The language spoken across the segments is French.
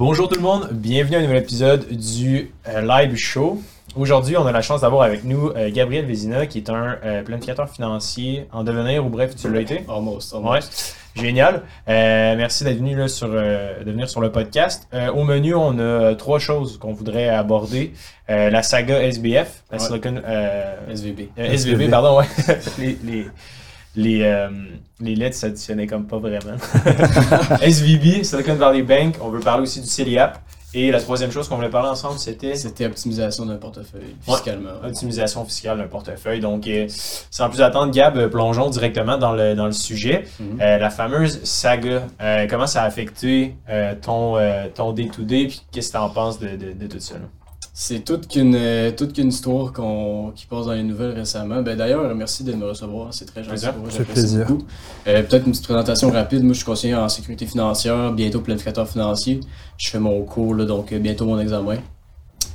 Bonjour tout le monde, bienvenue à un nouvel épisode du euh, Live Show. Aujourd'hui, on a la chance d'avoir avec nous euh, Gabriel Vézina, qui est un euh, planificateur financier en devenir, ou bref, tu l'as été. Almost, Ouais, almost. génial. Euh, merci d'être venu là, sur, euh, de venir sur le podcast. Euh, au menu, on a trois choses qu'on voudrait aborder. Euh, la saga SBF, la Ouais. Silicon... euh, SVB. euh, SVB, pardon, ouais. les, les, les, euh, les lettres s'additionnaient comme pas vraiment. SVB, Silicon Valley Bank. On veut parler aussi du CELIAP. Et la troisième chose qu'on voulait parler ensemble, c'était C'était optimisation d'un portefeuille, Ouais. fiscalement. optimisation fiscale d'un portefeuille. Donc, euh, sans plus attendre, Gab, euh, plongeons directement dans le, dans le sujet. Mhm. Euh, la fameuse saga, comment ça a affecté ton, day-to-day, puis qu'est-ce que tu en penses de, de, de tout ça? là? C'est toute qu'une euh, toute qu'une histoire qu'on qui passe dans les nouvelles récemment. Ben, D'ailleurs, merci de me recevoir. C'est très gentil. Plaisir. j'apprécie plaisir. beaucoup. Euh, Peut-être une petite présentation rapide. Moi, je suis conseiller en sécurité financière, bientôt planificateur financier. Je fais mon cours, là, donc euh, bientôt mon examen.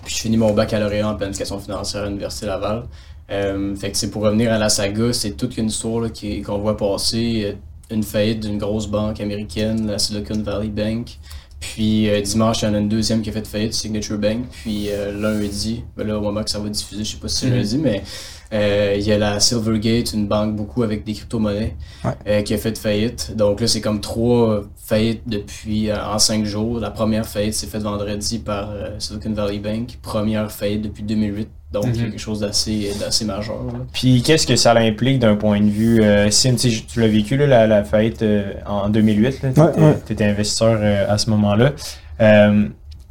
Puis je finis mon baccalauréat en planification financière à l'Université Laval. Euh, fait que c'est pour revenir à la saga, c'est toute une histoire là, qui- qu'on voit passer. Une faillite d'une grosse banque américaine, la Silicon Valley Bank. Puis euh, dimanche, il y en a une deuxième qui a fait faillite, Signature Bank. Puis euh, lundi, ben là, au moment que ça va diffuser, je sais pas si c'est Mhm. lundi, mais euh, il y a la Silvergate, une banque beaucoup avec des crypto-monnaies, Ouais. euh, qui a fait faillite. Donc là, c'est comme trois faillites depuis euh, en cinq jours. La première faillite s'est faite vendredi par euh, Silicon Valley Bank. Première faillite depuis 2008. Donc, il y a Mhm. quelque chose d'assez d'assez majeur. là. Puis qu'est-ce que ça implique d'un point de vue euh, Sim, tu l'as vécu là, la, la faillite euh, en 2008, tu Ouais, ouais. étais investisseur euh, à ce moment-là.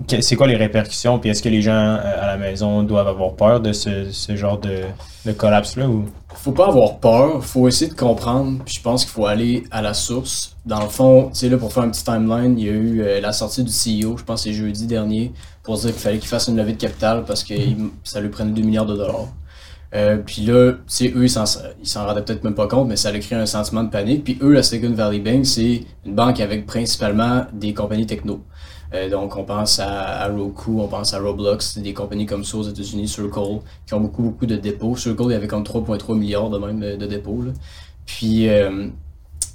C'est quoi les répercussions? Puis est-ce que les gens euh, à la maison doivent avoir peur de ce, genre de, collapse-là? Faut pas avoir peur, faut essayer de comprendre, puis je pense qu'il faut aller à la source. Dans le fond, tu sais, là, pour faire un petit timeline, il y a eu euh, la sortie du CEO, je pense c'est jeudi dernier, pour dire qu'il fallait qu'il fasse une levée de capital parce que ça lui prenait 2 milliards de dollars. Euh, puis là, eux, ils s'en, rendaient peut-être même pas compte, mais ça a créé un sentiment de panique. Puis eux, la Silicon Valley Bank, c'est une banque avec principalement des compagnies techno. Euh, donc, on pense à, Roku, on pense à Roblox, des compagnies comme ça aux États-Unis, Circle, qui ont beaucoup, beaucoup de dépôts. Circle, il y avait comme 3,3 milliards de même euh, de dépôts. Puis, euh,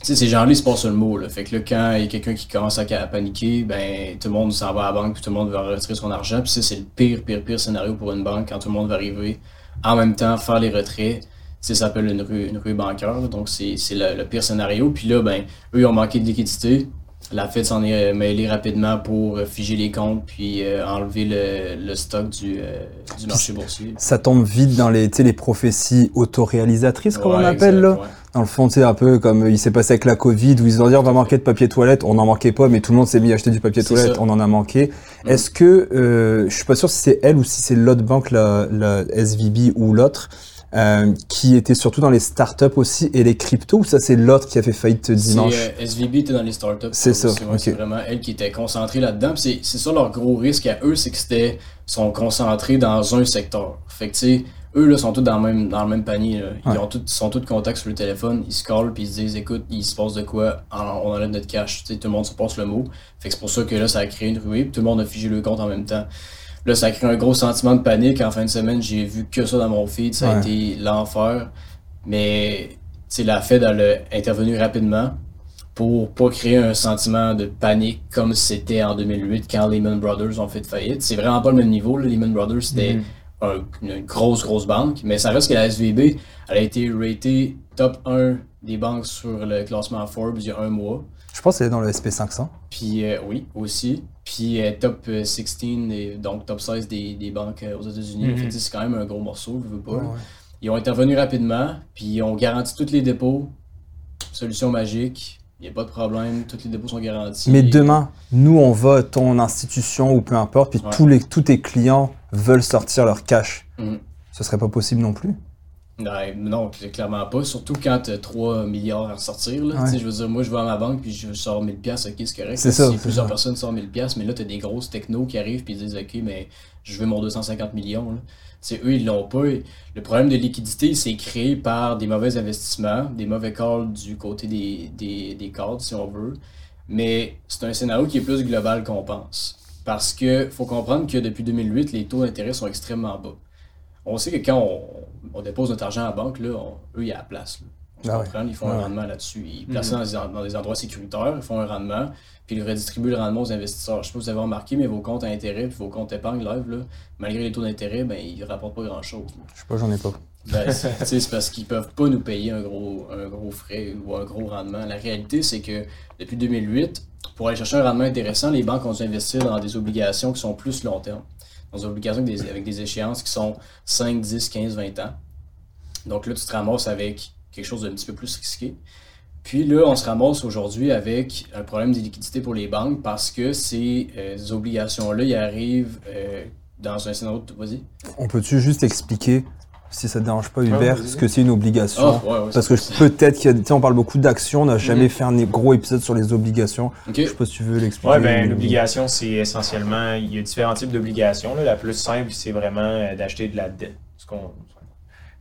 ces gens-là, ils se passent le mot. Là. Fait que là, quand il y a quelqu'un qui commence à, paniquer, ben, tout le monde s'en va à la banque, puis tout le monde va retirer son argent. Puis ça, c'est le pire, pire, pire scénario pour une banque quand tout le monde va arriver en même temps faire les retraits. Ça s'appelle une rue, une bancaire. donc, c'est le pire scénario. Puis là, ben, eux, ils ont manqué de liquidité. La Fed s'en est euh, mêlée rapidement pour euh, figer les comptes puis euh, enlever le, le stock du, euh, du marché boursier. Ça tombe vite dans les, les prophéties autoréalisatrices, comme on Ouais, appelle, là. ouais. Dans le fond, sais, un peu comme euh, il s'est passé avec la Covid, où ils ont dit on va manquer de papier toilette, on n'en manquait pas, mais tout le monde s'est mis à acheter du papier C'est toilette, ça. on en a manqué. Mm. Est-ce que, euh, je suis pas sûr si c'est elle ou si c'est l'autre banque, la, la SVB ou l'autre, euh, qui était surtout dans les startups aussi et les cryptos, ou ça c'est l'autre qui a fait faillite dimanche? euh, SVB était dans les startups. C'est ça. C'est vraiment elle qui était concentrée là-dedans. C'est, ça leur gros risque à eux, c'est que c'était sont concentrés dans un secteur. Fait que tu sais, eux là sont tous dans le même dans le même panier. là. Ils Ouais. ont tous ils sont tous contacts sur le téléphone, ils se callent puis ils se disent écoute, il se passe de quoi, on enlève notre cash. Tu sais, tout le monde se passe le mot. Fait que c'est pour ça que là ça a créé une ruée, puis tout le monde a figé le compte en même temps. Là, ça a créé un gros sentiment de panique. En fin de semaine, j'ai vu que ça dans mon feed. Ça a été l'enfer. Mais la Fed elle a intervenu rapidement pour pas créer un sentiment de panique comme c'était en 2008 quand Lehman Brothers ont fait faillite. C'est vraiment pas le même niveau. là. Lehman Brothers, c'était Mhm. un- une grosse, grosse banque. Mais ça reste que la SVB, elle a été ratée top 1 des banques sur le classement Forbes il y a un mois. Je pense qu'elle est dans le SP500. Puis euh, oui, aussi. Puis euh, top euh, 16, et donc top 16 des, des banques euh, aux États-Unis. Mhm. Sais, C'est quand même un gros morceau, je veux pas. Ouais, là. ouais. Ils ont intervenu rapidement, puis ils ont garanti tous les dépôts. Solution magique, il n'y a pas de problème, tous les dépôts sont garantis. Mais demain, nous, on va, ton institution ou peu importe, puis Ouais. tous, les, tous tes clients veulent sortir leur cash. Mhm. Ce serait pas possible non plus? Ouais, non, cl- clairement pas. Surtout quand tu as 3 milliards à ressortir. Là. Ouais. Je veux dire, moi, je vais à ma banque puis je sors 1000 pièces ok, c'est correct. C'est ça, Si plusieurs ça. personnes sortent 1000 pièces mais là, tu as des grosses technos qui arrivent puis ils disent, OK, mais je veux mon 250 millions. Là. C'est eux, ils l'ont pas. Le problème de liquidité, c'est créé par des mauvais investissements, des mauvais calls du côté des, des, des si on veut. Mais c'est un scénario qui est plus global qu'on pense. Parce que faut comprendre que depuis 2008, les taux d'intérêt sont extrêmement bas. On sait que quand on, on dépose notre argent à la banque, là, on- eux, il y a la place. là. Ah ouais. Ils font Ouais, un ouais. rendement là-dessus. Ils placent ça dans, des- dans des endroits sécuritaires, ils font un rendement, puis ils redistribuent le rendement aux investisseurs. Je sais pas si vous avez remarqué, mais vos comptes à intérêt puis vos comptes épargne live, là, malgré les taux d'intérêt, ben, ils rapportent pas grand-chose. Je sais pas, j'en ai pas. Ben, c'est parce qu'ils peuvent pas nous payer un gros, un gros frais ou un gros rendement. La réalité, c'est que depuis 2008, pour aller chercher un rendement intéressant, les banques ont dû investir dans des obligations qui sont plus long terme. Dans des obligations avec des, avec des échéances qui sont 5, 10, 15, 20 ans. Donc là, tu te ramasses avec quelque chose d'un petit peu plus risqué. Puis là, on se ramasse aujourd'hui avec un problème de liquidité pour les banques parce que ces euh, obligations-là, ils arrivent euh, dans un scénario. Vas-y. On peut-tu juste expliquer, si ça te dérange pas, Hubert, vas-y. ce que c'est une obligation Ah, ouais, ouais, Parce que peut-être qu'il y a, tu sais, on parle beaucoup d'actions, on n'a jamais Mhm. fait un gros épisode sur les obligations. Ok. Je sais pas si tu veux l'expliquer. Ouais, ben l'obligation, c'est essentiellement, il y a différents types d'obligations. La plus simple, c'est vraiment euh, d'acheter de la dette. Ce qu'on-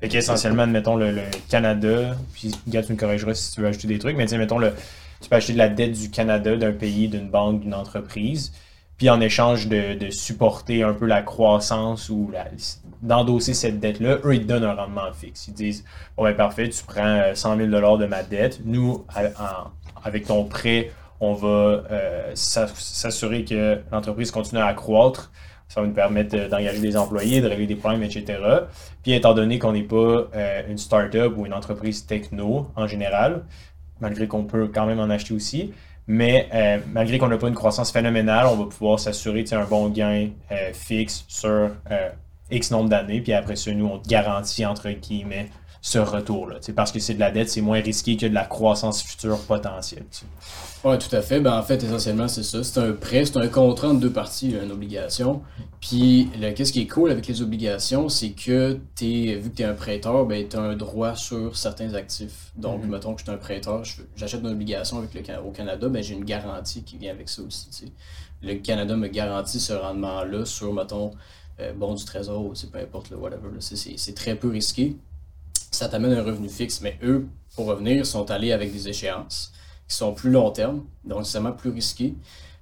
Fait qu'essentiellement, admettons le, le Canada, puis gars, tu me corrigeras si tu veux acheter des trucs, mais tu sais, mettons le, tu peux acheter de la dette du Canada, d'un pays, d'une banque, d'une entreprise, puis en échange de, de supporter un peu la croissance ou d'endosser cette dette-là, eux, ils te donnent un rendement fixe. Ils disent, bon ben parfait, tu prends euh, 100 000 de ma dette, nous, avec ton prêt, on va euh, s'a- s'assurer que l'entreprise continue à croître. Ça va nous permettre euh, d'engager des employés, de régler des problèmes, etc. Puis étant donné qu'on n'est pas euh, une start-up ou une entreprise techno en général, malgré qu'on peut quand même en acheter aussi, mais euh, malgré qu'on n'a pas une croissance phénoménale, on va pouvoir s'assurer un bon gain euh, fixe sur euh, X nombre d'années. Puis après ça, nous, on te garantit, entre guillemets, ce retour-là. Parce que c'est de la dette, c'est moins risqué que de la croissance future potentielle. Oui, tout à fait. Ben, en fait, essentiellement, c'est ça. C'est un prêt, c'est un contrat entre deux parties, une obligation. Puis, qu'est-ce qui est cool avec les obligations, c'est que vu que tu es un prêteur, ben, tu as un droit sur certains actifs. Donc, Mhm. mettons que je suis un prêteur, j'achète une obligation avec le, au Canada, ben, j'ai une garantie qui vient avec ça aussi. Le Canada me garantit ce rendement-là sur, mettons, euh, bon du trésor, ou c'est peu importe, le whatever. c'est très peu risqué. Ça t'amène un revenu fixe, mais eux, pour revenir, sont allés avec des échéances qui sont plus long terme, donc nécessairement plus risquées.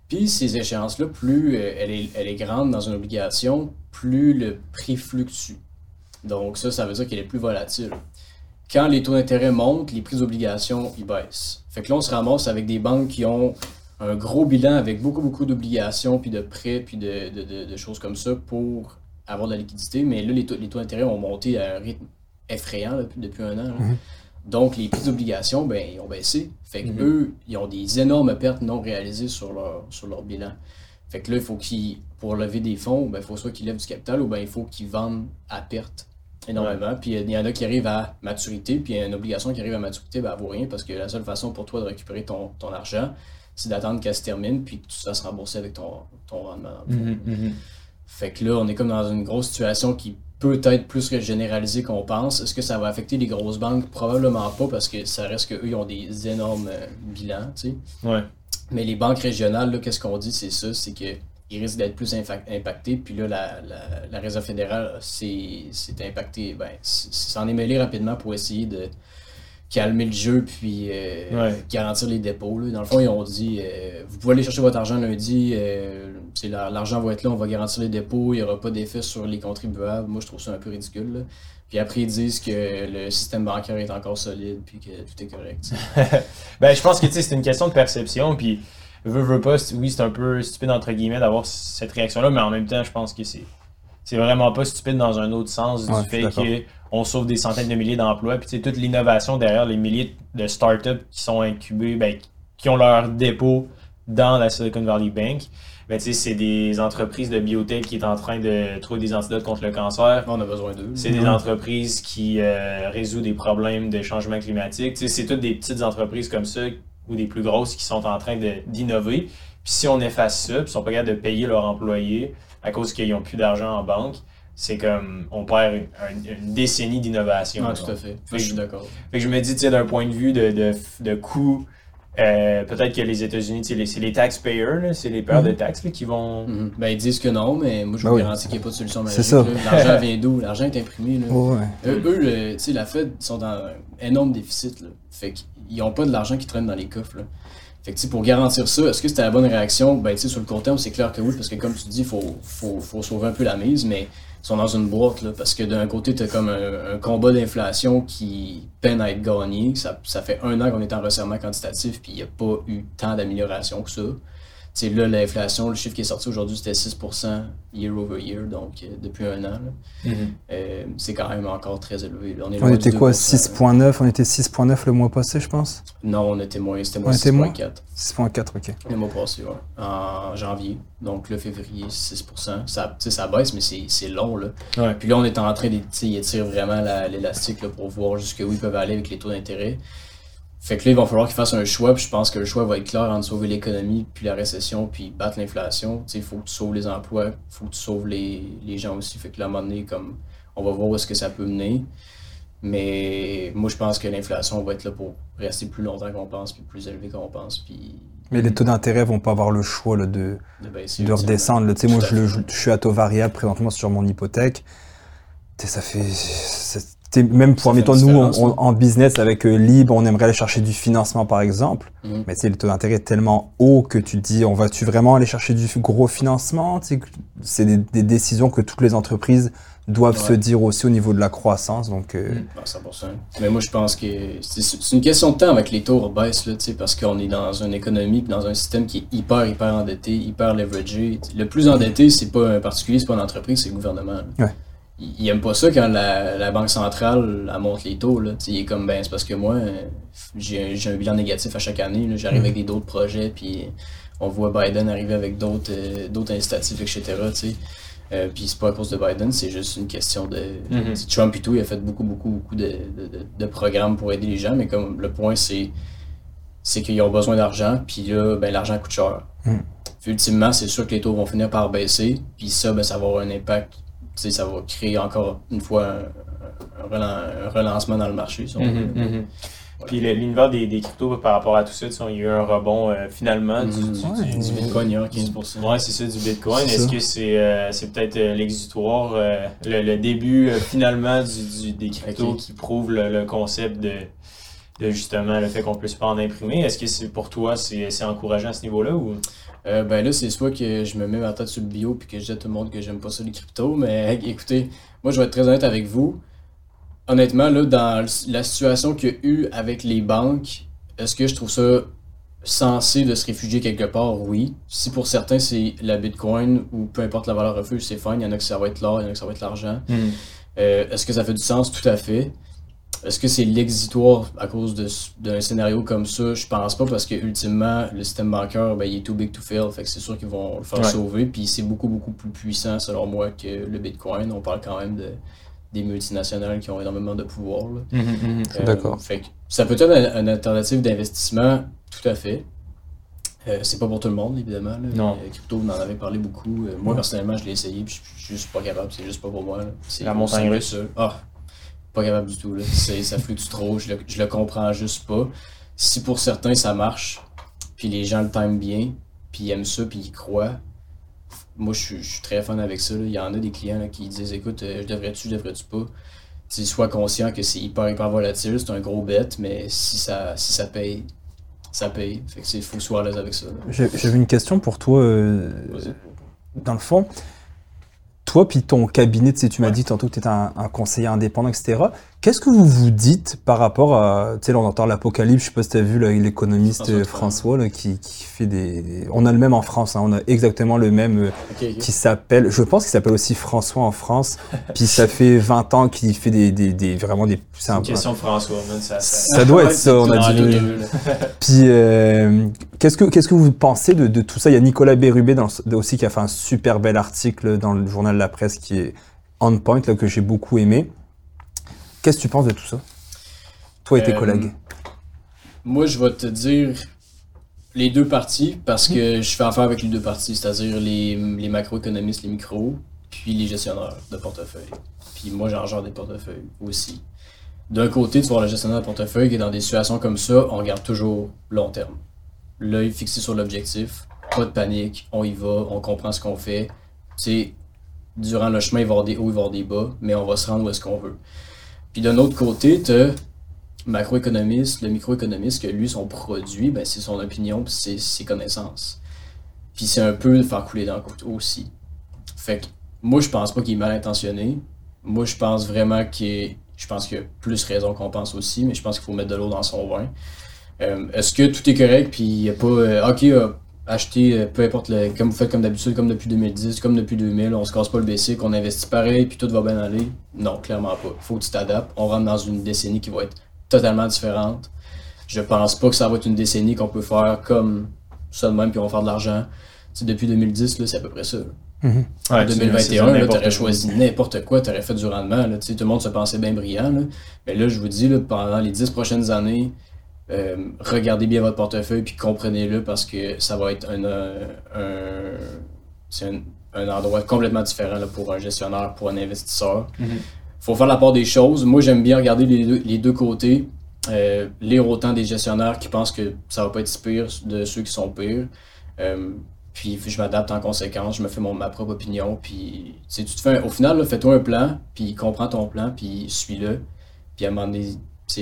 Puis ces échéances-là, plus euh, elle, est, grande dans une obligation, plus le prix fluctue. Donc ça, ça veut dire qu'elle est plus volatile. Quand les taux d'intérêt montent, les prix d'obligation, ils baissent. Fait que là, on se ramasse avec des banques qui ont un gros bilan avec beaucoup, beaucoup d'obligations, puis de prêts, puis de- de choses comme ça pour avoir de la liquidité. Mais là, les taux, les taux d'intérêt ont monté à un rythme effrayant là, depuis, un an. là. Mhm. Donc, les prix d'obligation, ben, ils ont baissé. Fait que Mhm. eux, ils ont des énormes pertes non réalisées sur leur, sur leur bilan. Fait que là, il faut qu'ils, pour lever des fonds, ben, il faut soit qu'ils lèvent du capital ou ben, il faut qu'ils vendent à perte énormément. Puis il y en a qui arrivent à maturité, puis il y a une obligation qui arrive à maturité, ben, elle vaut rien parce que la seule façon pour toi de récupérer ton, ton argent, c'est d'attendre qu'elle se termine, puis que tu vas se rembourser avec ton, ton rendement. fond. Fait que là, on est comme dans une grosse situation qui peut être plus que généralisée qu'on pense. Est-ce que ça va affecter les grosses banques? Probablement pas, parce que ça reste qu'eux, ils ont des énormes euh, bilans, tu sais. Ouais. Mais les banques régionales, là, qu'est-ce qu'on dit, c'est ça, c'est que ils risquent d'être plus impactés. Puis là, la, la, la Réserve fédérale s'est impactée, ben, s'en est mêlé rapidement pour essayer de calmer le jeu puis euh, Ouais. garantir les dépôts. là. Dans le fond, ils ont dit euh, vous pouvez aller chercher votre argent lundi, euh, l'argent va être là, on va garantir les dépôts, il n'y aura pas d'effet sur les contribuables. Moi, je trouve ça un peu ridicule. là. Puis après, ils disent que le système bancaire est encore solide puis que tout est correct. Ben, je pense que c'est une question de perception, puis veux, veux pas, oui, c'est un peu stupide entre guillemets d'avoir cette réaction-là, mais en même temps, je pense que c'est c'est vraiment pas stupide dans un autre sens Ouais, du fait qu'on sauve des centaines de milliers d'emplois, puis tu sais, toute l'innovation derrière les milliers de startups qui sont incubés, ben, qui ont leur dépôt dans la Silicon Valley Bank. Ben, tu sais, c'est des entreprises de biotech qui est en train de trouver des antidotes contre le cancer. On a besoin d'eux. C'est des entreprises qui euh, résolvent des problèmes de changement climatique. Tu sais, c'est toutes des petites entreprises comme ça ou des plus grosses qui sont en train d'innover. Puis si on efface ça, puis ils sont pas capables de payer leurs employés à cause qu'ils n'ont plus d'argent en banque, c'est comme on perd une, une- une décennie d'innovation. Ah, tout à fait. Fait je suis que- d'accord. Fait que je me dis, tu sais, d'un point de vue de, de, de coût, euh, peut-être que les États-Unis, les- c'est les taxpayers, c'est les payeurs de taxes là, qui vont. Mhm. Ben, ils disent que non, mais moi, je Ben vous oui. garantis qu'il n'y a pas de solution magique. C'est ça. là. L'argent vient d'où? L'argent est imprimé. Là. Ouais, ouais. Eux, eux, tu sais, la Fed sont dans un énorme déficit. Là. Fait qu'ils n'ont pas de l'argent qui traîne dans les coffres. Là. Fait que, pour garantir ça, est-ce que c'était la bonne réaction? Ben, sur le court terme, c'est clair que oui, parce que comme tu dis, il faut, faut, faut sauver un peu la mise, mais ils sont dans une boîte, là, parce que d'un côté, tu as comme un, un combat d'inflation qui peine à être gagné. Ça, ça fait un an qu'on est en resserrement quantitatif, puis il n'y a pas eu tant d'amélioration que ça. Tu sais, là, l'inflation, le chiffre qui est sorti aujourd'hui, c'était 6% year over year, donc euh, depuis un an. Mhm. Euh, c'est quand même encore très élevé. là. est On était quoi? 2%, là. 6.9 On était 6.9 le mois passé, je pense? Non, on était moins, c'était moins était moins? 6.4 6.4, ok. le mois passé, ouais. en janvier. Donc le février, 6%. Ça, tu sais, ça baisse, mais c'est c'est long. Là. Ouais. Puis là, on est en train de. tu sais, Ils étirent vraiment la- l'élastique là, pour voir jusqu'où ils peuvent aller avec les taux d'intérêt. Fait que là, il va falloir qu'ils fassent un choix. Puis je pense que le choix va être clair entre sauver l'économie, puis la récession, puis battre l'inflation. Tu sais, Il faut que tu sauves les emplois, il faut que tu sauves les, les gens aussi. Fait que là, à un moment donné, comme, on va voir où est-ce que ça peut mener. Mais moi, je pense que l'inflation va être là pour rester plus longtemps qu'on pense, puis plus élevé qu'on pense, puis Mais les taux d'intérêt vont pas avoir le choix là, de, de baisser. de redescendre. là. Tu sais, moi, je, le- je, je suis à taux variable présentement sur mon hypothèque. Ça fait. Même pour, mettons, nous, on- on- en business avec euh, Libre, on aimerait aller chercher du financement, par exemple. Mhm. Mais le taux d'intérêt est tellement haut que tu te dis, on va-tu vraiment aller chercher du gros financement? C'est des, des décisions que toutes les entreprises doivent se dire aussi au niveau de la croissance. Donc, euh, Mm. Ah, 100%. Mais moi, je pense que c'est une question de temps avec les taux baissent, là, parce qu'on est dans une économie dans un système qui est hyper, hyper endetté, hyper leveragé. Le plus endetté, c'est pas un particulier, c'est pas une entreprise, c'est le gouvernement. Ouais. Il, aime pas ça quand la, la Banque centrale elle monte les taux. Là. Il est comme, ben, c'est parce que moi, j'ai un bilan négatif à chaque année. J'arrive Mhm. avec des d'autres projets, puis on voit Biden arriver avec d'autres euh, d'autres incitatifs, etc. tu sais. Euh, puis c'est pas à cause de Biden, c'est juste une question de. Mhm. sais, Trump et tout, il a fait beaucoup, beaucoup, beaucoup de, de, de- de programmes pour aider les gens, mais comme le point, c'est c'est qu'ils ont besoin d'argent, puis là, ben, l'argent coûte cher. Mm. Puis ultimement, c'est sûr que les taux vont finir par baisser, puis ça, ben, ça va avoir un impact. Ça va créer encore une fois un, un relan- un relancement dans le marché. si on veut. Mhm, mhm. Puis l'univers des, des cryptos par rapport à tout ça, tu sais, il y a eu un rebond euh, finalement du, Mhm. du- Ouais, du- Du du- Bitcoin, il y a 15%. Ouais, c'est ça, du Bitcoin. Est-ce que c'est euh, c'est peut-être euh, l'exutoire, euh, le, le début euh, finalement du, du- des cryptos qui prouve le, le concept de, de justement le fait qu'on puisse pas en imprimer? Est-ce que c'est pour toi, c'est c'est encourageant à ce niveau-là ou? Euh, ben là, c'est soit que je me mets ma tête sur le bio puis que je dis à tout le monde que j'aime pas ça les cryptos, mais écoutez, moi je vais être très honnête avec vous. Honnêtement, là, dans la situation qu'il y a eu avec les banques, est-ce que je trouve ça censé de se réfugier quelque part? Oui. Si pour certains c'est la Bitcoin ou peu importe la valeur refuge, c'est fine. Il y en a que ça va être l'or, il y en a que ça va être l'argent. Euh, Est-ce que ça fait du sens? Tout à fait. Est-ce que c'est l'exitoire à cause d'un scénario comme ça? Je pense pas parce que ultimement, le système bancaire, ben, il est too big to fail. Fait que c'est sûr qu'ils vont le faire Ouais. sauver. Puis c'est beaucoup, beaucoup plus puissant selon moi que le Bitcoin. On parle quand même de, des multinationales qui ont énormément de pouvoir. là. Euh, D'accord. Fait que ça peut être un- une alternative d'investissement, tout à fait. Euh, c'est pas pour tout le monde, évidemment. là. Non. Euh, crypto, vous en avez parlé beaucoup. Euh, moi, personnellement, je l'ai essayé, puis je suis juste pas capable. C'est juste pas pour moi. C'est La montagne russe. Ah, pas capable du tout. Là. Ça fluctue trop, je le, je le comprends juste pas. Si pour certains, ça marche, puis les gens le time bien, puis ils aiment ça, puis ils croient, moi, je suis, je suis très fan avec ça. là. Il y en a des clients là, qui disent Écoute, euh, je devrais-tu, je devrais-tu pas? Tu sois conscient que c'est hyper, hyper volatile, c'est un gros bet, mais si ça, si ça paye, ça paye. Fait que c'est faut que sois à l'aise avec ça. J'avais une question pour toi, euh, dans le fond. Toi, puis ton cabinet, tu sais, tu m'as dit tantôt que tu étais un, un conseiller indépendant, etc. Qu'est-ce que vous vous dites par rapport à. Tu sais, là, on entend l'apocalypse, je sais pas si tu as vu l'économiste François là, qui, qui fait des, On a le même en France, hein, on a exactement le même euh, qui s'appelle. Je pense qu'il s'appelle aussi François en France. puis ça fait 20 ans qu'il fait des, des, des- vraiment des. c'est C'est un- une question François, man. Ça, ça- Ça doit être ça, on a dit. Puis, euh, qu'est-ce que qu'est-ce que vous pensez de, de tout ça? Il y a Nicolas Bérubé dans le- aussi qui a fait un super bel article dans le journal La Presse qui est on point là que j'ai beaucoup aimé. Qu'est-ce que tu penses de tout ça? Toi et tes Euh, collègues? Moi, je vais te dire les deux parties parce Mhm. que je fais affaire avec les deux parties, c'est-à-dire les, les macroéconomistes, les micros, puis les gestionnaires de portefeuille. Puis moi, j'en gère des portefeuilles aussi. D'un côté, tu vois le gestionnaire de portefeuille qui est dans des situations comme ça, on regarde toujours long terme. L'œil fixé sur l'objectif, pas de panique, on y va, on comprend ce qu'on fait. Tu sais, durant le chemin, il va y avoir des hauts, il va y avoir des bas, mais on va se rendre où est-ce qu'on veut. Puis d'un autre côté, tu macroéconomiste, le microéconomiste, que lui, son produit, ben, c'est son opinion puis c'est ses connaissances. Puis c'est un peu de faire couler dans le couteau aussi. Fait que moi, je pense pas qu'il est mal intentionné. Moi, je pense vraiment qu'il je pense qu'il y a plus raison qu'on pense aussi, mais je pense qu'il faut mettre de l'eau dans son vin. Euh, Est-ce que tout est correct, puis il n'y a pas. euh, ok, euh, acheter, euh, peu importe, le, comme vous faites comme d'habitude, comme depuis 2010, comme depuis 2000, on se casse pas le basic, on investit pareil, puis tout va bien aller. Non, clairement pas. faut que tu t'adaptes. On rentre dans une décennie qui va être totalement différente. Je pense pas que ça va être une décennie qu'on peut faire comme ça de même, puis on va faire de l'argent. Tu sais, depuis 2010, là, c'est à peu près ça. Ouais, En tu- 2021, c'est là, n'importe t'aurais quoi. choisi n'importe quoi, t'aurais fait du rendement. Là, Tu sais, tout le monde se pensait bien brillant. Là. Mais là, je vous dis, là, pendant les 10 prochaines années, euh, regardez bien votre portefeuille puis comprenez-le parce que ça va être un, euh, un, c'est un, un endroit complètement différent là, pour un gestionnaire, pour un investisseur. Mhm. faut faire la part des choses. Moi, j'aime bien regarder les deux, les deux côtés. Euh, lire autant des gestionnaires qui pensent que ça va pas être si pire de ceux qui sont pires. Euh, puis je m'adapte en conséquence, je me fais mon, ma propre opinion. Puis tu te fais au final, fais-toi un plan, puis comprends ton plan, puis suis-le. Puis à un moment donné,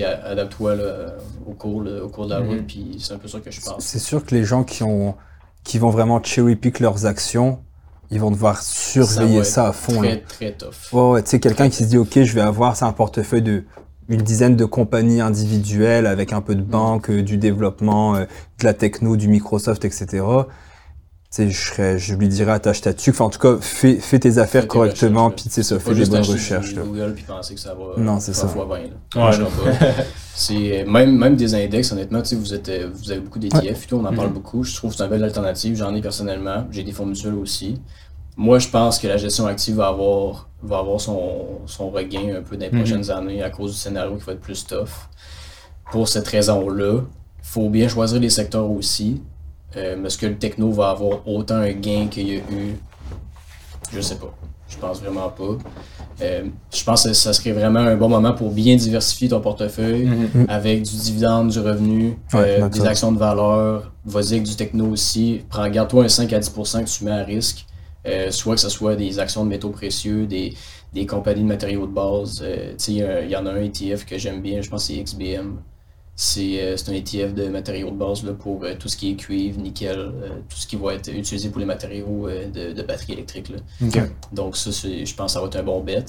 a- adapte-toi au, cours, là, au cours de la Mhm. route. Puis c'est un peu ça que je pense. C'est sûr que les gens qui, ont, qui vont vraiment cherry-pick leurs actions, ils vont devoir surveiller ça, à fond. là. Très, très tough. Ouais, tu sais, quelqu'un qui se dit, OK, je vais avoir c'est un portefeuille de une dizaine de compagnies individuelles avec un peu de banque, euh, du développement, euh, de la techno, du Microsoft, etc. Tu sais, je, serais, je lui dirais attache ta tuque. Enfin, en tout cas, fais, fais tes affaires Fais correctement, puis tu sais, fais des juste bonnes recherches. là. Google puis penser que ça va Non, c'est ça. fois 20, là. Ouais. C'est même, même des index, honnêtement, tu sais, vous êtes euh, vous avez beaucoup d'ETF et tout, on en parle Mhm. beaucoup. Je trouve que c'est une belle alternative. J'en ai personnellement. J'ai des fonds mutuels aussi. Moi, je pense que la gestion active va avoir, va avoir son, son regain un peu dans les Mhm. prochaines années à cause du scénario qui va être plus tough. Pour cette raison-là, il faut bien choisir les secteurs aussi. Euh, mais est-ce que le techno va avoir autant un gain qu'il y a eu? Je sais pas. Je pense vraiment pas. Euh, je pense que ça serait vraiment un bon moment pour bien diversifier ton portefeuille Mhm. avec du dividende, du revenu, Ouais, euh, des actions de valeur, vas-y avec du techno aussi. Prends, garde-toi un 5 à 10% que tu mets à risque. Euh, soit que ce soit des actions de métaux précieux, des, des compagnies de matériaux de base. Euh, tu sais, il y a- il y en a un ETF que j'aime bien, je pense que c'est XBM. C'est euh, c'est un ETF de matériaux de base là, pour euh, tout ce qui est cuivre, nickel, euh, tout ce qui va être utilisé pour les matériaux de, de batterie électrique. Là. Donc ça, je pense que ça va être un bon bet.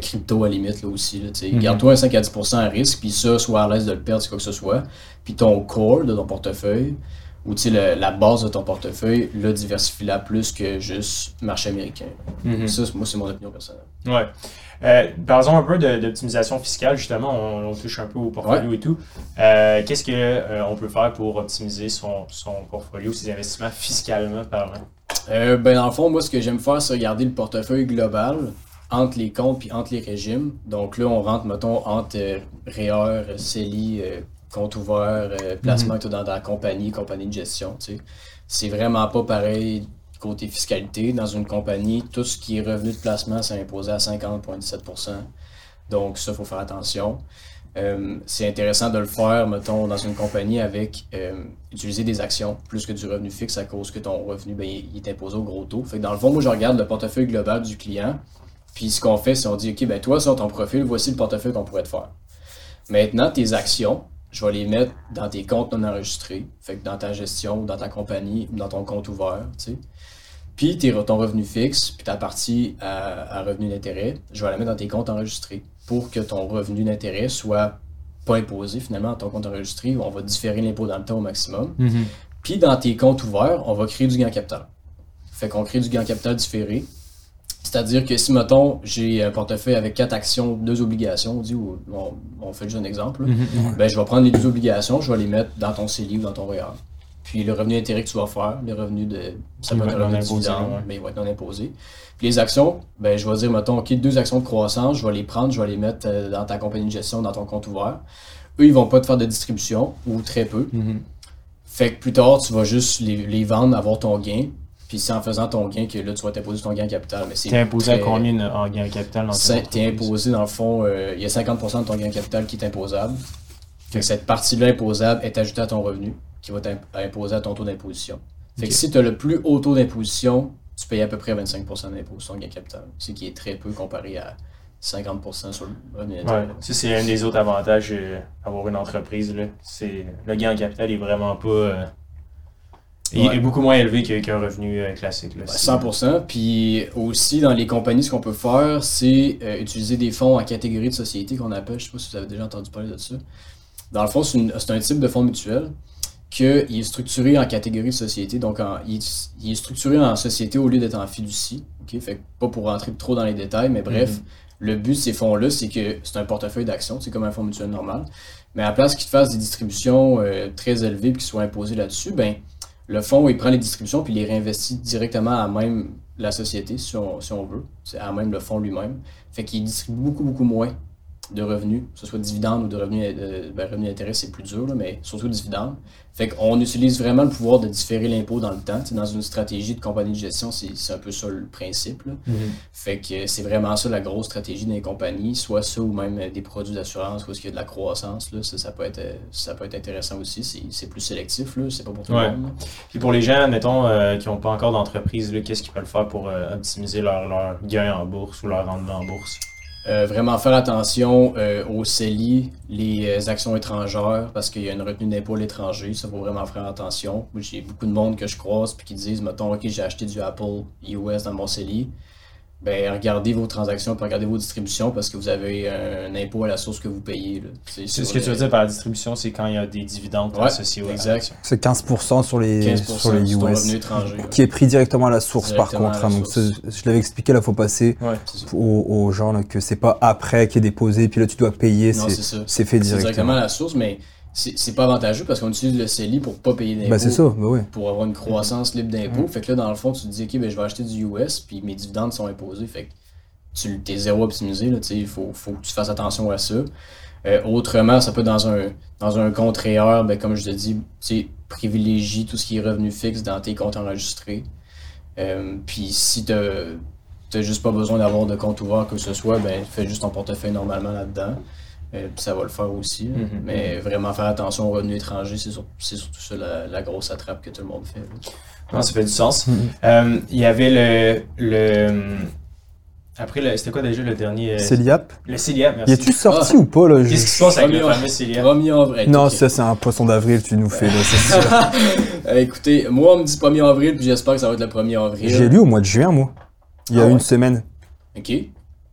Crypto à la limite là aussi. Là. Mhm. Garde-toi un 5 à 10% à risque, puis ça, sois à l'aise de le perdre, c'est quoi que ce soit. Puis ton core de ton portefeuille, ou tu sais, le- la base de ton portefeuille, là, diversifie-la plus que juste marché américain. Mhm. Ça, moi, c'est mon opinion personnelle. Ouais. Euh, parlons un peu d'optimisation fiscale, justement, on, on touche un peu au portfolio et tout. Euh, Qu'est-ce qu'on on peut faire pour optimiser son, son portfolio, ses investissements fiscalement parlant? Euh, ben, dans le fond, moi, ce que j'aime faire, c'est regarder le portefeuille global entre les comptes puis entre les régimes. Donc là, on rentre, mettons, entre euh, REER, CELI, euh, compte ouvert, euh, placement que t'as dans ta compagnie, compagnie de gestion, tu sais. C'est vraiment pas pareil côté fiscalité. Dans une compagnie, tout ce qui est revenu de placement, c'est imposé à 50,17% Donc ça, il faut faire attention. Euh, c'est intéressant de le faire, mettons, dans une compagnie avec euh, utiliser des actions plus que du revenu fixe à cause que ton revenu, ben, il il est imposé au gros taux. Fait que dans le fond, moi, je regarde le portefeuille global du client. Puis ce qu'on fait, c'est on dit, OK, ben toi, sur ton profil, voici le portefeuille qu'on pourrait te faire. Maintenant, tes actions, je vais les mettre dans tes comptes non enregistrés. Fait que dans ta gestion, dans ta compagnie, dans ton compte ouvert, tu sais. Puis tes- ton revenu fixe, puis ta partie à, à revenu d'intérêt, je vais la mettre dans tes comptes enregistrés pour que ton revenu d'intérêt soit pas imposé finalement dans ton compte enregistré. On va différer l'impôt dans le temps au maximum. Puis dans tes comptes ouverts, on va créer du gain capital. Fait qu'on crée du gain capital différé. C'est-à-dire que si, mettons, j'ai un portefeuille avec quatre actions, deux obligations, on dit, on, on fait juste un exemple, là. ben, je vais prendre les deux obligations, je vais les mettre dans ton CELI ou dans ton REER. Puis le revenu d'intérêt que tu vas faire, le revenu de. Ça peut va être un revenu imposé, dividende, ouais. mais il va être non imposé. Puis les actions, ben, je vais dire, mettons, OK, deux actions de croissance, je vais les prendre, je vais les mettre euh, dans ta compagnie de gestion, dans ton compte ouvert. Eux, ils vont pas te faire de distribution, ou très peu. Fait que plus tard, tu vas juste les, les vendre, avoir ton gain. Puis c'est en faisant ton gain que là, tu vas t'imposer ton gain capital. Mais c'est T'es imposé à combien en gain capital dans T'es imposé, dans le fond, euh, il y a 50% de ton gain capital qui est imposable. Fait que cette partie-là imposable est ajoutée à ton revenu, qui va t'imposer à ton taux d'imposition. Fait que si tu as le plus haut taux d'imposition, tu payes à peu près 25% d'impôt sur ton gain capital. Ce qui est très peu comparé à 50% sur le revenu. Ouais, ça c'est un des autres avantages d'avoir une entreprise. Là. C'est, le gain en capital est vraiment pas. euh, il Ouais. est beaucoup moins élevé qu'un revenu euh, classique. Là. Ouais, 100%. Puis aussi, dans les compagnies, ce qu'on peut faire, c'est euh, utiliser des fonds en catégorie de société qu'on appelle, je sais pas si vous avez déjà entendu parler de ça. Dans le fond, c'est un type de fonds mutuel qui est structuré en catégorie de société. Donc, en- il, est- il est structuré en société au lieu d'être en fiducie. Fait que pas pour rentrer trop dans les détails, mais bref, Mhm. le but de ces fonds-là, c'est que c'est un portefeuille d'actions, c'est comme un fonds mutuel normal. Mais à la place qu'ils te fassent des distributions euh, très élevées et qu'ils soient imposées là-dessus, ben, le fonds, il prend les distributions puis il les réinvestit directement à même la société, si on, si on veut. À même le fonds lui-même. Fait qu'il distribue beaucoup, beaucoup moins de revenus, que ce soit dividendes ou de revenus, euh, ben, revenus d'intérêt, c'est plus dur, là, mais surtout dividendes. Fait qu'on utilise vraiment le pouvoir de différer l'impôt dans le temps. Dans une stratégie de compagnie de gestion, c'est un peu ça le principe. là. Mhm. Fait que c'est vraiment ça la grosse stratégie des compagnies, soit ça ou même euh, des produits d'assurance où est-ce qu'il y a de la croissance. Là, ça, ça, peut être, euh, ça peut être intéressant aussi. C'est- C'est plus sélectif, c'est pas pour tout Ouais. le monde. Puis pour les gens, mettons, euh, qui n'ont pas encore d'entreprise, qu'est-ce qu'ils peuvent faire pour euh, optimiser leur, leur gain en bourse ou leur rendement en bourse? Euh, vraiment faire attention euh, aux CELI, les euh, actions étrangères, parce qu'il y a une retenue d'impôt à l'étranger. Ça faut vraiment faire attention. J'ai beaucoup de monde que je croise puis qui disent, mettons, OK, j'ai acheté du Apple US dans mon CELI. Ben, regardez vos transactions puis regardez vos distributions parce que vous avez un, impôt à la source que vous payez. C'est ce que tu veux dire par la distribution, c'est quand il y a des dividendes Ouais, associés aux exact. actions. C'est 15% sur les, 15% sur les sur ton revenu US. étranger. Qui est pris directement à la source par contre. la hein. donc source. je l'avais expliqué là, faut passer Ouais. C'est ça. aux, aux gens là, que c'est pas après qui est déposé, puis là tu dois payer, Non, c'est c'est ça. c'est fait directement directement. à la source, mais c'est pas avantageux parce qu'on utilise le CELI pour pas payer d'impôts. Bah c'est ça, bah ouais. pour avoir une croissance libre d'impôts. Mm. Fait que là, dans le fond, tu te dis, OK, ben, je vais acheter du US, puis mes dividendes sont imposés. Fait que tu t'es zéro optimisé, là, tu sais, il faut, faut que tu fasses attention à ça. Euh, autrement, ça peut être dans un, dans un compte REER, ben, comme je te dis, privilégie tout ce qui est revenu fixe dans tes comptes enregistrés. Euh, puis si tu n'as juste pas besoin d'avoir de compte ouvert que ce soit, ben, fais juste ton portefeuille normalement là-dedans. Euh, puis ça va le faire aussi. Mhm. Mais vraiment faire attention aux revenus étrangers, c'est sur- c'est surtout ça la, la grosse attrape que tout le monde fait. là. Non, ça fait du sens. Mhm. Euh, il y avait le. le après, le- c'était quoi déjà le dernier euh, C'est l'IAP. Le CELIAP, Y merci. es-tu sorti ou pas là je- Qu'est-ce qui se passe avec le Premier- fameux? Premier avril. Non, ça c'est un poisson d'avril, tu nous fais là, c'est sûr. Euh, écoutez, moi on me dit 1er avril, puis j'espère que ça va être le 1er avril. J'ai lu au mois de juin, moi. Il y a Ah ouais? une semaine. Ok.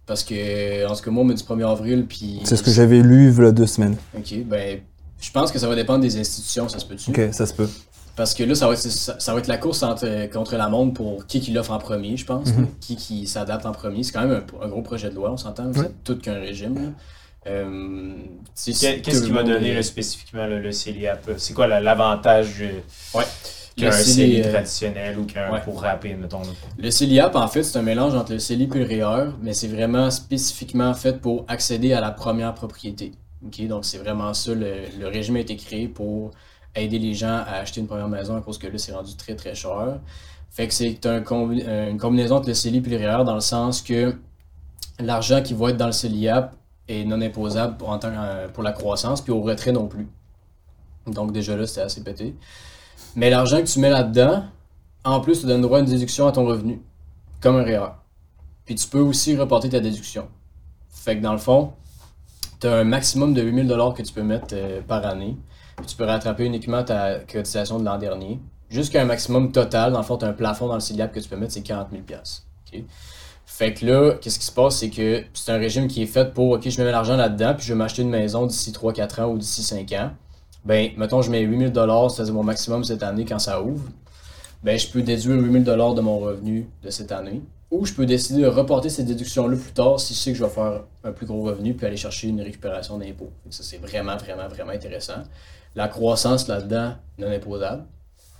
Parce que, en ce que moi on me dit 1er avril, puis. C'est ce que j'avais lu il y a deux semaines. Ok, ben. Je pense que ça va dépendre des institutions, ça se peut-tu? Ok, ça se peut. Parce que là, ça va être, ça, ça va être la course entre- contre la montre pour qui qui l'offre en premier, je pense. Mhm. Qui qui s'adapte en premier. C'est quand même un, un gros projet de loi, on s'entend. C'est Ouais. tout qu'un régime. là. Euh, Qu'est-ce tout qui va donner est- spécifiquement le, le CELIAP? C'est quoi la- l'avantage Ouais. Qu'un CELI CELI, euh, traditionnel ou qu'un ouais. pour rapper, mettons? là? Le CELIAP, en fait, c'est un mélange entre le CELI et le REER, mais c'est vraiment spécifiquement fait pour accéder à la première propriété. Donc, c'est vraiment ça. Le, le régime a été créé pour aider les gens à acheter une première maison à cause que là, c'est rendu très, très cher. Fait que c'est un combi- euh, une combinaison entre le CELI et le REER dans le sens que l'argent qui va être dans le CELIAP est non imposable pour, en euh, pour la croissance, puis au retrait non plus. Donc, déjà là, c'était assez pété. Mais l'argent que tu mets là-dedans, en plus, tu donnes droit à une déduction à ton revenu, comme un REER. Puis tu peux aussi reporter ta déduction. Fait que dans le fond, tu as un maximum de 8000 que tu peux mettre euh, par année. Puis tu peux rattraper uniquement ta cotisation de l'an dernier. Jusqu'à un maximum total. Dans le fond, tu as un plafond dans le CELIAP que tu peux mettre, c'est 40 000 OK? Fait que là, qu'est-ce qui se passe, c'est que c'est un régime qui est fait pour, OK, je mets l'argent là-dedans, puis je vais m'acheter une maison d'ici 3-4 ans ou d'ici 5 ans. Ben, mettons, je mets 8000 c'est-à-dire mon maximum cette année quand ça ouvre. Ben, je peux déduire 8000 de mon revenu de cette année. Ou je peux décider de reporter ces déductions-là plus tard si je sais que je vais faire un plus gros revenu puis aller chercher une récupération d'impôts. Ça, c'est vraiment, vraiment, vraiment intéressant. La croissance là-dedans, non imposable.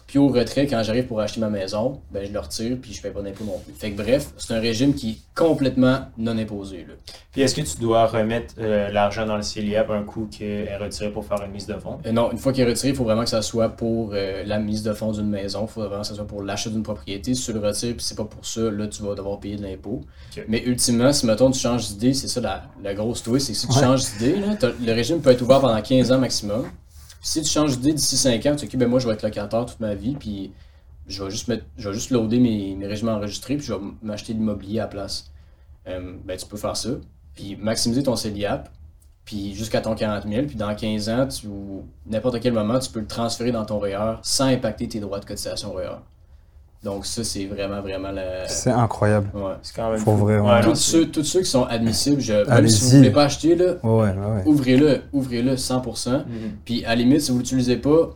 Puis au retrait, quand j'arrive pour acheter ma maison, ben je le retire puis je paye pas d'impôt non plus. Fait que bref, c'est un régime qui est complètement non imposé. Là. Puis est-ce que tu dois remettre euh, l'argent dans le CELIAP un coup qui est retiré pour faire une mise de fonds? Euh, non, une fois qu'il est retiré, il faut vraiment que ça soit pour euh, la mise de fonds d'une maison. Il faut vraiment que ça soit pour l'achat d'une propriété. Si tu le retires puis c'est pas pour ça, là, tu vas devoir payer de l'impôt. Mais ultimement, si mettons tu changes d'idée, c'est ça la, la grosse twist, c'est que si tu Ouais. changes d'idée, le régime peut être ouvert pendant 15 ans maximum. Si tu changes d'idée d'ici 5 ans, tu dis, OK, ben moi, je vais être locataire toute ma vie, puis je vais juste mettre, je vais juste loader mes, mes régimes enregistrés, puis je vais m'acheter de l'immobilier à la place. Euh, ben, tu peux faire ça. puis maximiser ton CELIAP, puis jusqu'à ton 40 000, puis dans 15 ans, tu, n'importe quel moment, tu peux le transférer dans ton REER sans impacter tes droits de cotisation REER. Donc ça, c'est vraiment, vraiment la... C'est incroyable. Ouais. C'est quand même Pour fou. vrai, ouais. Tous ceux, tous ceux qui sont admissibles, je, même si Allez-y. vous ne voulez pas acheter, là, Ouais, ouais, ouais. ouvrez-le, ouvrez-le 100%. Mhm. Puis à la limite, si vous ne l'utilisez pas,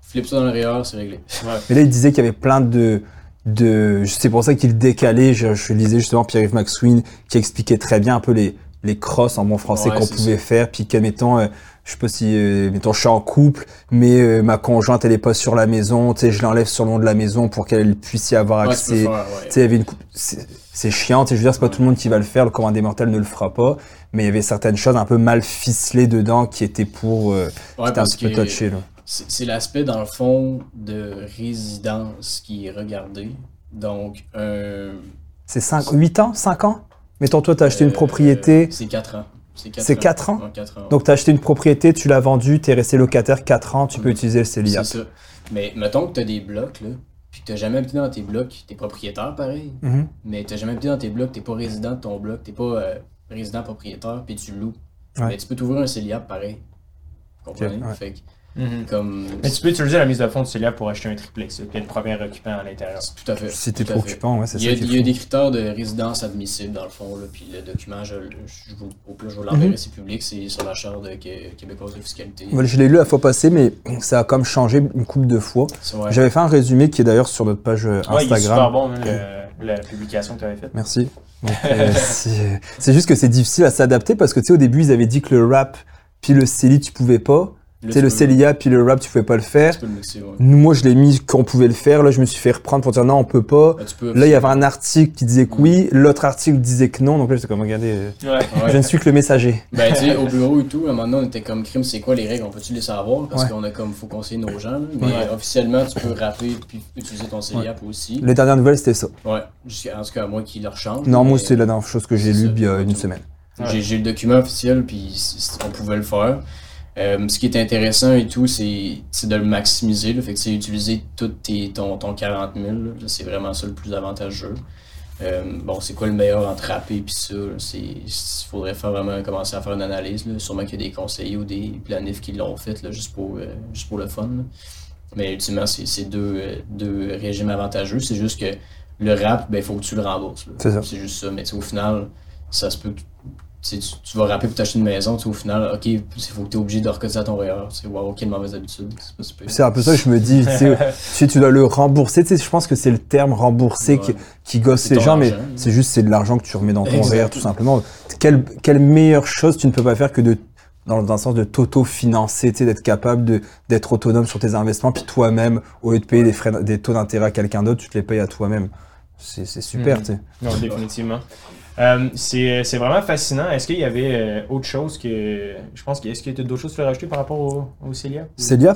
flip ça dans le REER, c'est réglé. Mais là, il disait qu'il y avait plein de. de c'est pour ça qu'il décalait. Je, je lisais justement Pierre-Yves McSween qui expliquait très bien un peu les, les crosses en bon français Ouais, qu'on pouvait ça. faire. Puis que, mettons, euh, je sais pas si, euh, mettons, je suis en couple, mais euh, ma conjointe, elle est pas sur la maison. Tu sais, je l'enlève sur le nom de la maison pour qu'elle puisse y avoir accès. ouais. Tu sais, il y avait une. C'est chiant, tu sais, je veux dire, c'est pas tout le monde qui va le faire, le commun des mortels ne le fera pas, mais il y avait certaines choses un peu mal ficelées dedans qui étaient pour. euh, Ouais, un petit peu c'est l'aspect, dans le fond, de résidence qui est regardé. Donc, un... C'est 5, 8 ans, 5 ans? Mettons, toi, tu as acheté une euh, propriété. C'est 4 ans. C'est 4 C'est quatre ans? Ouais, quatre ans. Donc, tu as acheté une propriété, tu l'as vendue, tu es resté locataire 4 ans, tu peux Mhm. utiliser le CELIAP. C'est ça. Mais mettons que tu as des blocs, là, puis que tu n'as jamais habité dans tes blocs, tu es propriétaire pareil, Mhm. mais tu n'as jamais habité dans tes blocs, tu n'es pas résident de ton bloc, tu n'es pas euh, résident propriétaire, puis tu loues. Ouais. Mais tu peux t'ouvrir un CELIAP pareil. Vous comprenez? Ok, ouais. Fait que, Mhm. comme. Mais tu peux utiliser la mise de fonds de Célia pour acheter un triplex, là, puis être premier occupant à l'intérieur. Tout à fait. Trop fait. occupant, ouais, c'est Il y, ça a, il y a des critères de résidence admissible dans le fond, là, puis le document, je, je, vous- au plus je vous l'enverrai, Mhm. c'est public, c'est sur la charte de Qué- québécoise de fiscalité. Voilà, je l'ai lu la fois passée, mais ça a comme changé une couple de fois. J'avais fait un résumé qui est d'ailleurs sur notre page euh, Ouais, il est super Instagram. bon, hein, le- la publication que tu avais faite. Merci. Euh, c'est c'est juste que c'est difficile à s'adapter parce que tu sais, au début, ils avaient dit que le rap puis le CELI, tu pouvais pas. Tu sais, le CELIA puis le rap, tu pouvais pas le faire. Tu peux le mixer, ouais. Nous, moi, je l'ai mis qu'on pouvait le faire. Là, je me suis fait reprendre pour dire non, on peut pas. Ah, peux Là, il y avait un article qui disait que oui, l'autre article disait que non. Donc là, j'étais comme, regardez, euh, Ouais. je ne suis que le messager. Ben, tu sais, au bureau et tout, à un moment donné, on était comme crime, c'est quoi les règles, on peut-tu les savoir? Parce qu'on a comme, faut conseiller nos gens, là. Mais officiellement, tu peux rapper puis utiliser ton CELIAP aussi. Les dernières nouvelles, c'était ça. Ouais, en tout cas, à moins qu'ils le rechangent. Non, moi, c'est la dernière chose que j'ai lue il y a une semaine. J'ai, le document officiel, puis on pouvait le faire. Euh, ce qui est intéressant et tout, c'est, de le maximiser. Là, fait que c'est utiliser tout tes, ton, ton 40 000. là. Là, c'est vraiment ça le plus avantageux. Euh, bon, c'est quoi le meilleur entre rapper et ça? il faudrait faire vraiment commencer à faire une analyse. Là. Sûrement qu'il y a des conseillers ou des planifs qui l'ont fait là, juste, pour, euh, juste pour le fun. là. Mais ultimement, c'est, deux, deux régimes avantageux. C'est juste que le rap, ben, il faut que tu le rembourses. C'est juste ça. Mais au final, ça se peut que tu, sais, tu, tu vas rapper pour t'acheter une maison, tu sais, au final, ok, il faut que tu es obligé de recotiser à ton REER. C'est wow, quelle mauvaise habitude. C'est un peu ça que je me dis. tu sais, Si tu dois le rembourser, tu sais, je pense que c'est le terme rembourser qui, Ouais. qui gosse les gens, mais c'est juste c'est de l'argent que tu remets dans ton. REER, tout simplement. Quelle, quelle meilleure chose tu ne peux pas faire que de dans, dans le sens de t'auto-financer, tu sais, d'être capable d'être autonome sur tes investissements, puis toi-même, au lieu de payer des frais, des taux d'intérêt à quelqu'un d'autre, tu te les payes à toi-même. C'est super, Mhm. tu sais. Non, définitivement. Euh, c'est c'est vraiment fascinant. Est-ce qu'il y avait euh, autre chose que. Je pense qu'il est-ce qu'il y a d'autres choses que tu veux rajouter par rapport au, au Célia?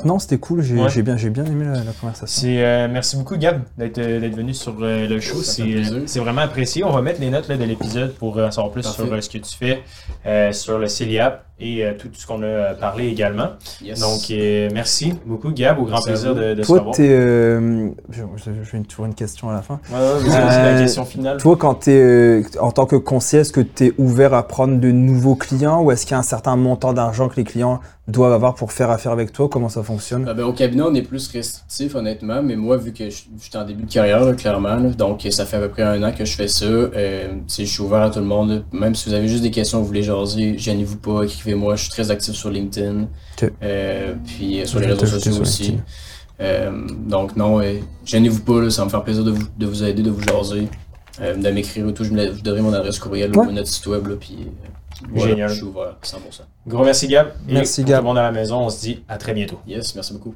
Non, c'était cool, j'ai Ouais. j'ai bien, j'ai bien aimé la, la conversation. C'est euh, merci beaucoup Gab d'être euh, d'être venu sur euh, le show. C'est euh, c'est vraiment apprécié. On va mettre les notes là, de l'épisode pour euh, en savoir plus Parfait. sur euh, ce que tu fais euh, sur le Céliap et euh, tout ce qu'on a euh, parlé également. Yes. Donc euh, merci beaucoup Gab, au grand Merci plaisir de, de Toi, revoir. t'es. euh, je, je, vais toujours une question à la fin. Ouais, ouais, c'est la question finale. Toi, quand es en tant que conseiller, est-ce que tu es ouvert à prendre de nouveaux clients ou est-ce qu'il y a un certain montant d'argent que les clients doivent avoir pour faire affaire avec toi Comment ça fonctionne? Ah ben, au cabinet, on est plus restrictif, honnêtement, mais moi, vu que je je suis en début de carrière, là, clairement, là, donc ça fait à peu près un an que je fais ça, euh, je suis ouvert à tout le monde. Même si vous avez juste des questions, vous voulez jaser, gênez-vous pas, écrivez-moi, je suis très actif sur LinkedIn, Ok. euh, puis euh, sur les réseaux sociaux aussi. Euh, donc non, euh, gênez-vous pas, là, ça va me faire plaisir de vous, de vous aider, de vous jaser, euh, de m'écrire et tout, je, me je vous donnerai mon adresse courriel Ouais. ou notre site web, là, puis euh, voilà, Génial. je suis ouvert, 100%. Gros merci Gab. Et Merci, pour Gab. Tout le monde à la maison, on se dit à très bientôt. Yes, merci beaucoup.